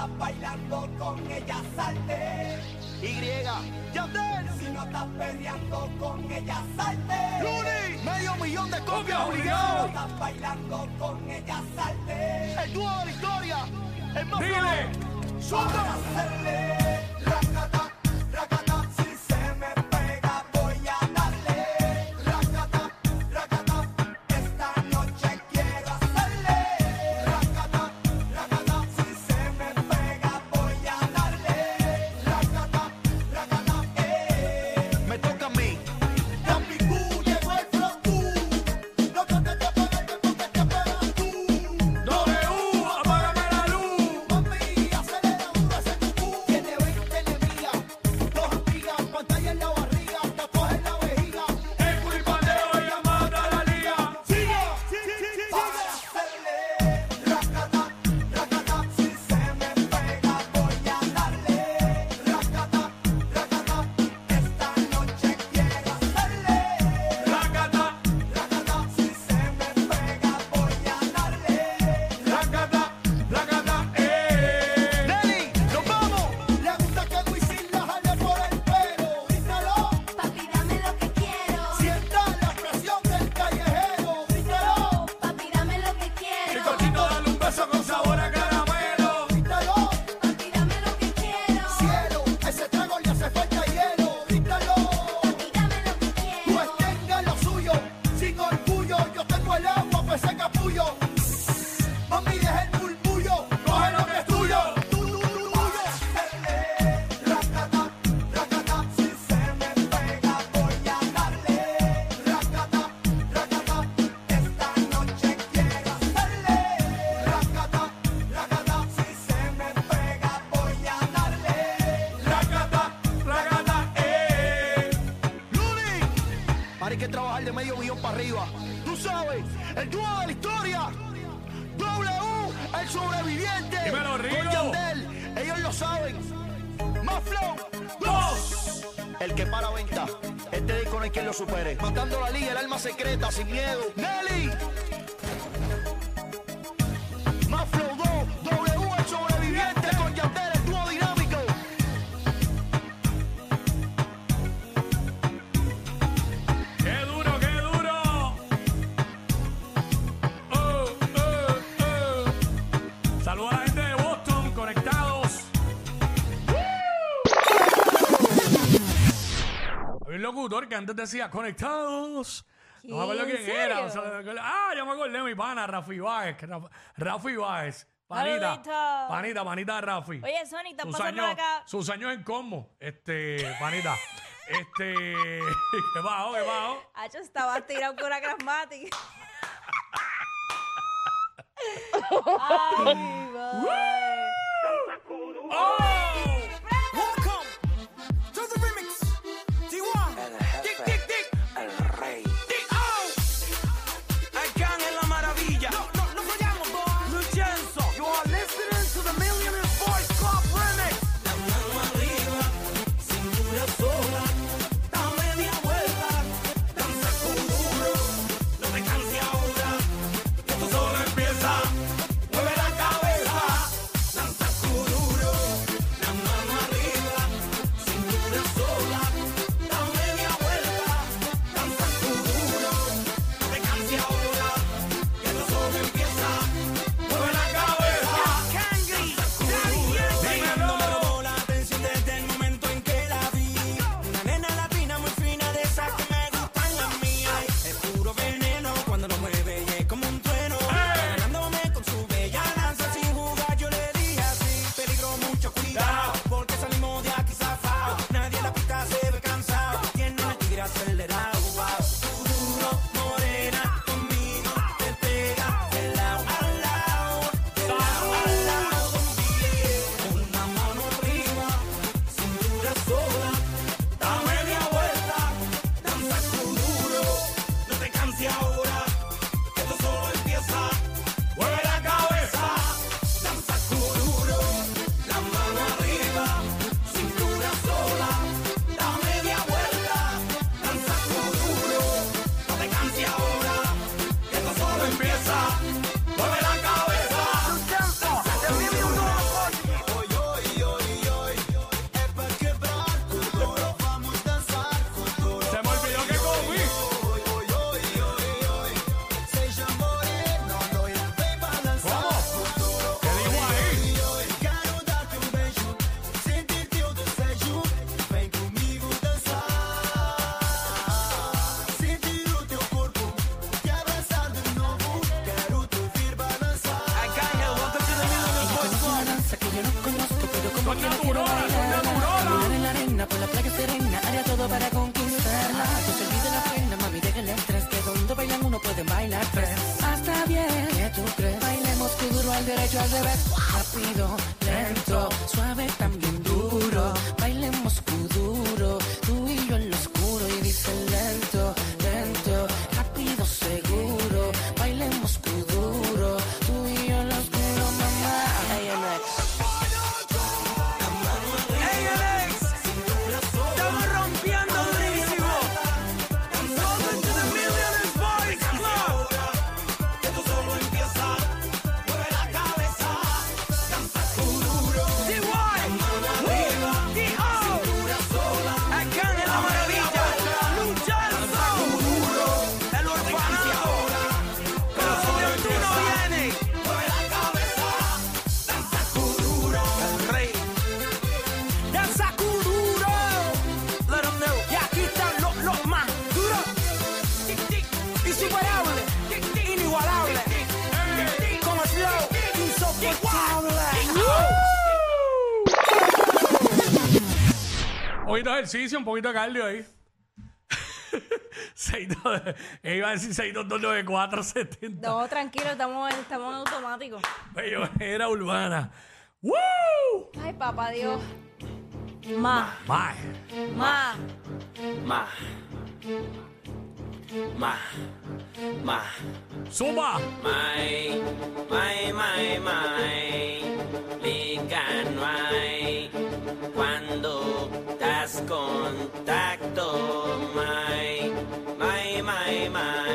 estás bailando con ella, salte. Y, Yandel. Si no estás peleando con ella, salte. Luni, medio millón de copias obligado. Si no estás bailando con ella, salte. El dúo de la historia, el más Dile, suelta. locutor que antes decía conectados. No me acuerdo ¿En quién era. o sea, ah, ya me acordé de mi pana, Rafi Báez. Rafi Báez. Panita. Saludito. Panita, panita de Rafi. Oye, Sonic, estás sus pasando acá. sus años en Como, este, panita. este, qué bajo, qué bajo. Hacho, estaba tirado con una crasmática. Ay, va. ¡Oh! detrás de ver. poquito de ejercicio, un poquito de cardio ahí. 62, eh, iba a decir 6229470. No, tranquilo, estamos, estamos en automático. Bellonera urbana. ¡Woo! Ay, papá Dios. Ma. Ma. Ma. Ma. Ma. Ma, ma. ¡Zumba! Mai, mai, mai, mai. Ligano hay cuando das contacto. Mai, mai, mai, mai.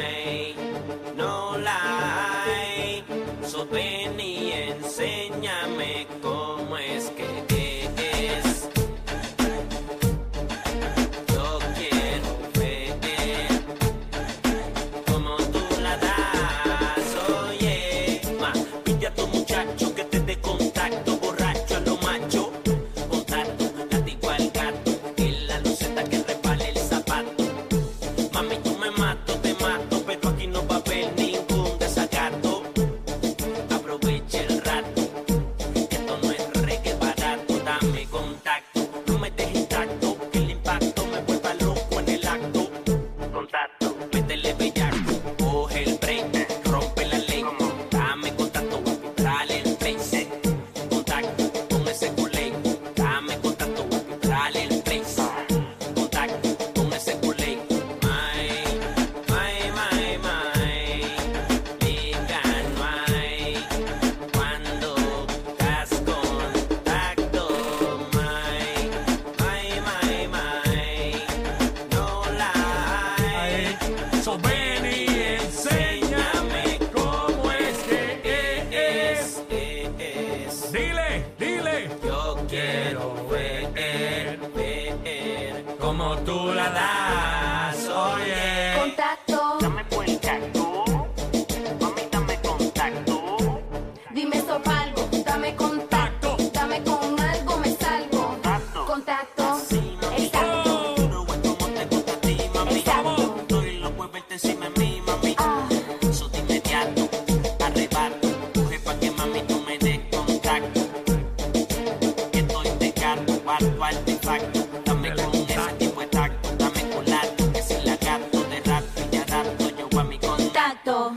ト」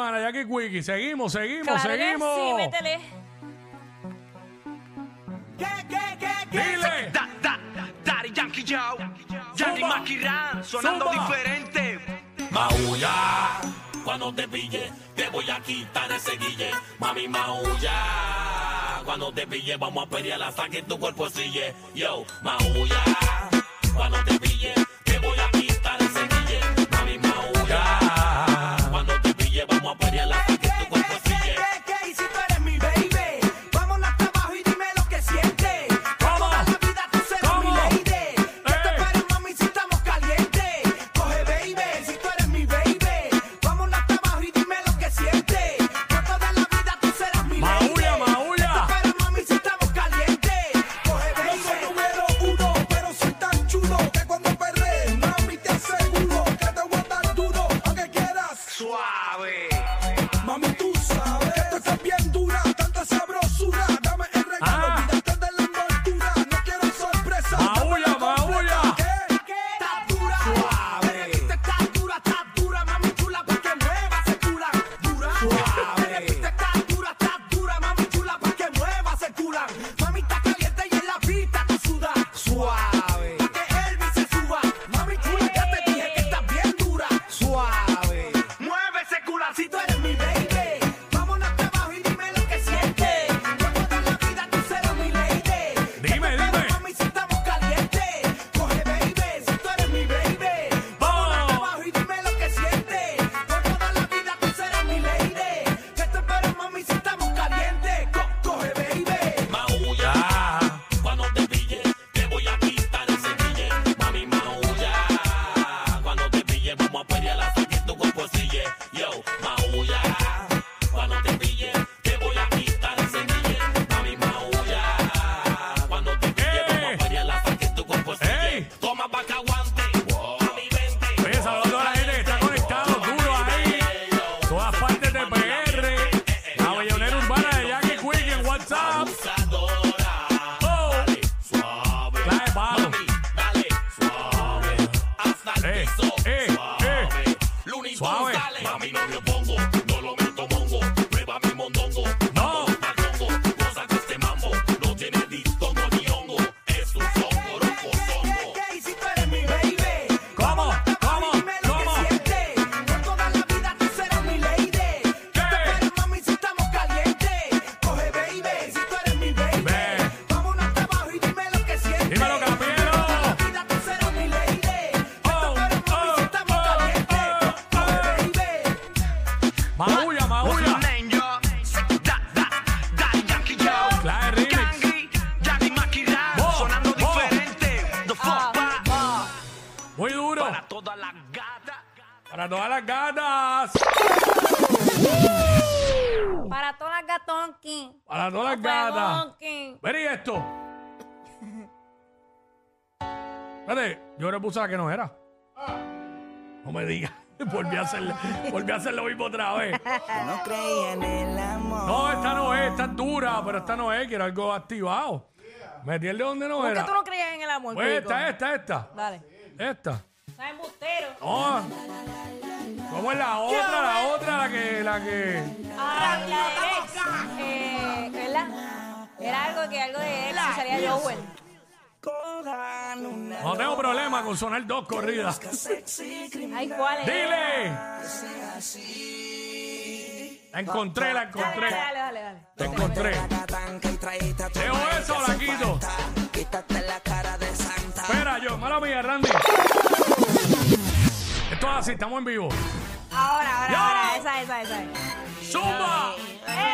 urbana, Jackie Quickie. Seguimos, seguimos, Claro que seguimos. sí, métele. Dile. Da, da, Daddy Yankee Yao, Yandy Zumba. Sonando diferente. Maulla, cuando te pille, te voy a quitar ese guille. Mami, maulla, cuando te pille, vamos a pelear hasta que tu cuerpo sigue. Yo, maulla, cuando te pille, me repuse la que no era. No me digas. Volví a, hacer, volví a hacer lo mismo otra vez. No creían en el amor. No, esta no es, esta es dura, pero esta no es, quiero algo activado. Metí el de donde no ¿Por qué tú no creías en el amor? Pues esta, esta, esta. Dale. Esta. Estás embustero. ¿Cómo es la otra, la otra, la que, la que? Ah, la de ex. Eh, ¿Verdad? Era algo que algo de él, sería Joel. No tengo problema con sonar dos corridas. Ay, ¿cuál es? ¡Dile! La encontré, la encontré. dale, dale, dale. La encontré. Leo eso, la quito. Quítate la cara de santa. Espera, yo, mala mía, Randy. Esto es así, estamos en vivo. Ahora, ahora, ahora. Esa, esa, esa. ¡Zumba! ¡Eh!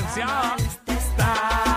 licenciada.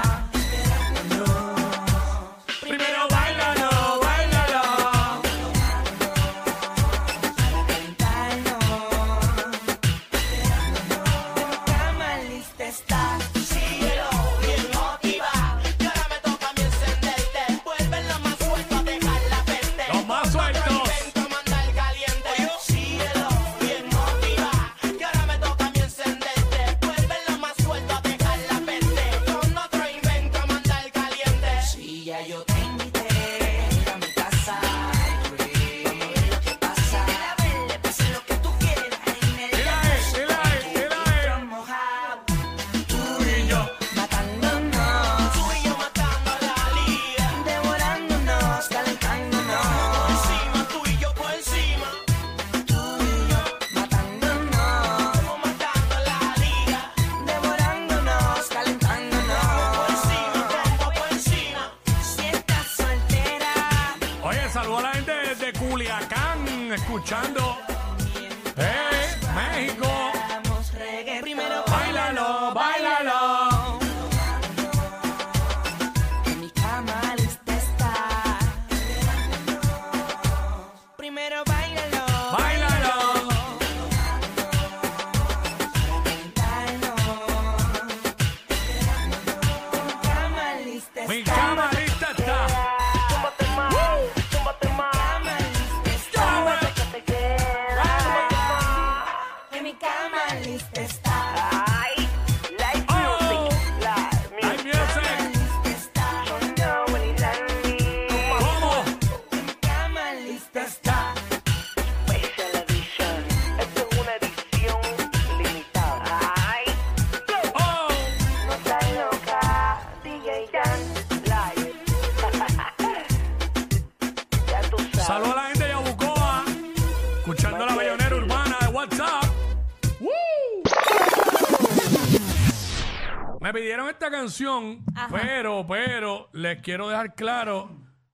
esta canción, pero, pero, les quiero dejar claro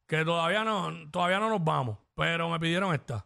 que todavía no, todavía no nos vamos. Pero me pidieron esta.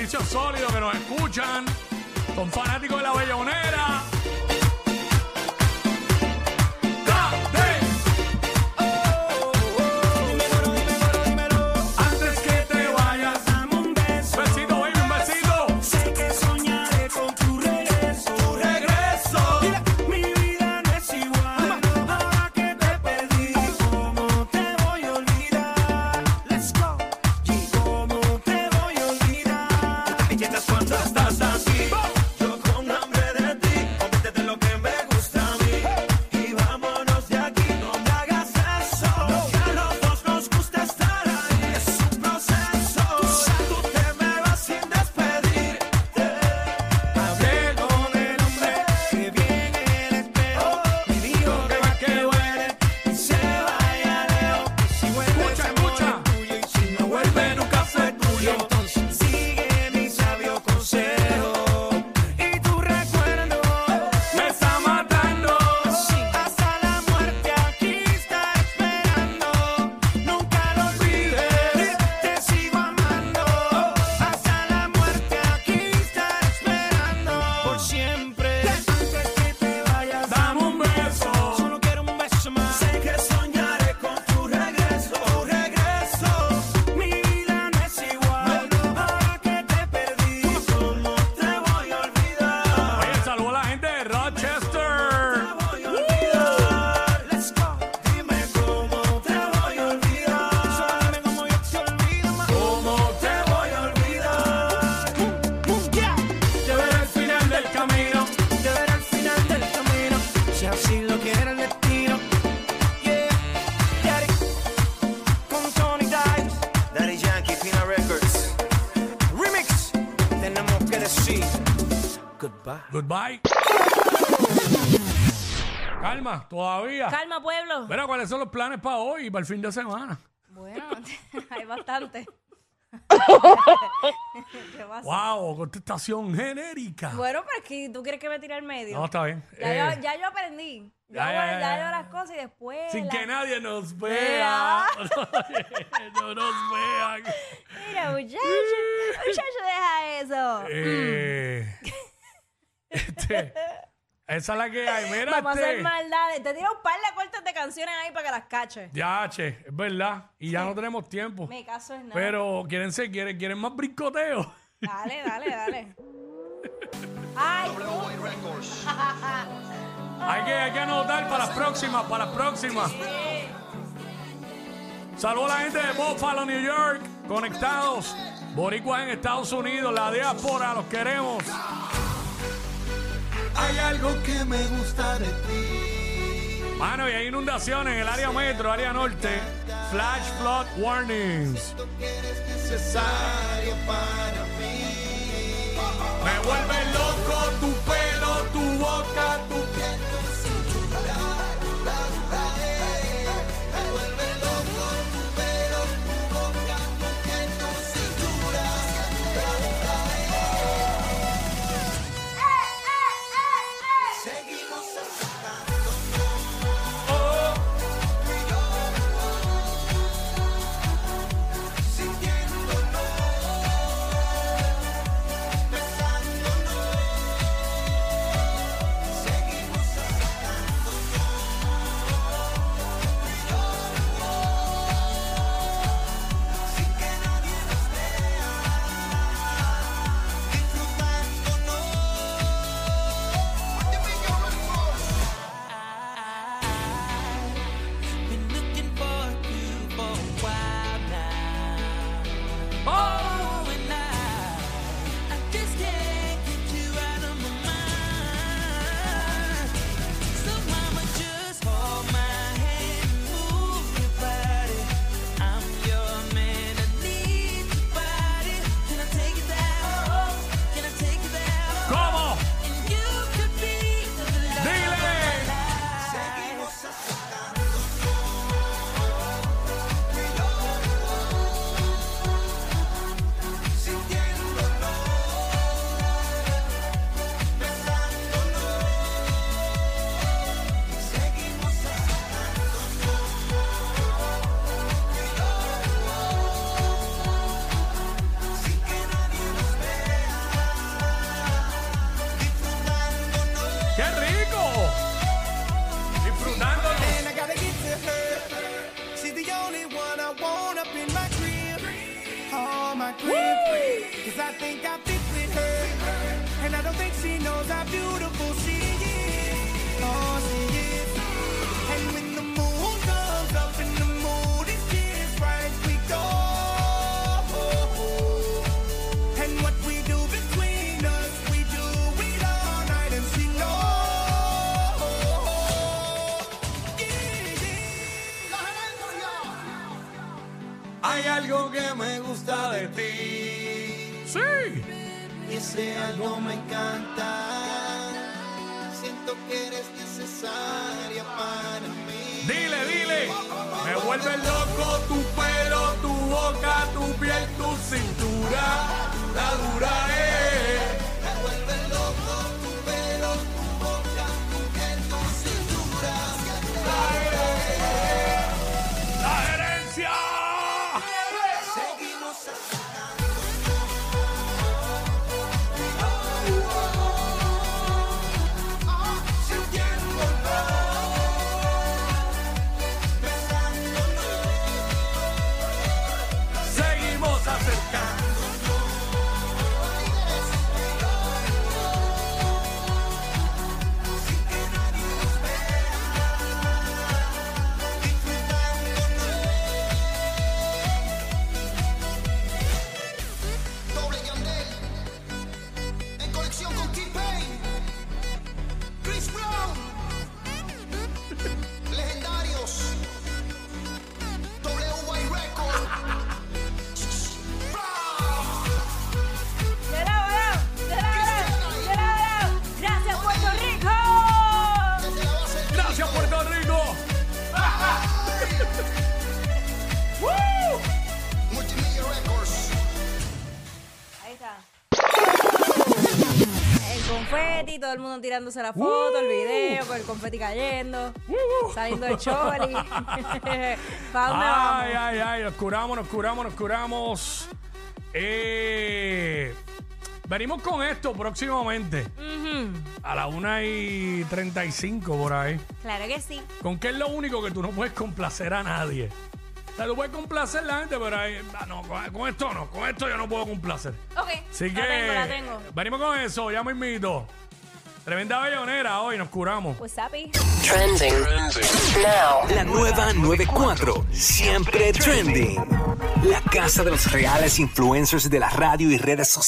Desperdicio Sólido que nos escuchan. Son fanáticos de la Bellonera. Goodbye. Goodbye. Calma, todavía. Calma, pueblo. Mira, ¿cuáles son los planes para hoy y para el fin de semana? Bueno, hay bastante. ¿Qué pasa? Wow, contestación genérica. Bueno, pero es que tú quieres que me tire al medio. No, está bien. ya, Eh, yo, ya yo aprendí. Yo ya, ya, ya, ya las cosas y después. sin la- que nadie nos vea. no nos vean. Mira, muchacho. Muchacho, deja eso. Eh, este, esa es la que hay. Mira, Vamos a este, hacer maldades. Te tiro un par de cortes de canciones ahí para que las caches. Ya, che, es verdad. Y ya no tenemos tiempo. Mi caso es nada. Pero quieren ser, quieren, quieren más brincoteo. Dale, dale, dale. Ay, Hay que, hay que anotar para las próximas, para las próximas. Saludos a la gente de Buffalo, New York, conectados. Boricuas en Estados Unidos, la diáspora, los queremos. Hay algo que me gusta de ti. Mano, y hay inundaciones en el área metro, área norte. Flash flood warnings. Necesario para mí. Me vuelve loco tu pelo, tu boca, tu piel. Algo me encanta. Siento que eres necesaria para mí. Dile, dile. Me vuelve loco tu todo el mundo tirándose la foto, el video, con el confeti cayendo, saliendo el choli. ¿Para dónde Ay, ay, ay, nos curamos, nos curamos, nos curamos. Eh, venimos con esto próximamente. A las 1 y 35 por ahí. Claro que sí. ¿Con qué es lo único que tú no puedes complacer a nadie? O sea, tú puedes complacer a la gente, pero ahí, ah, no, con, con esto no, con esto yo no puedo complacer. Ok, Así que la tengo, la tengo. venimos con eso, ya me invito. Tremenda bellonera hoy, nos curamos. Pues sapi. Trending. Now. La nueva 94, siempre trending. La casa de los reales influencers de la radio y redes sociales.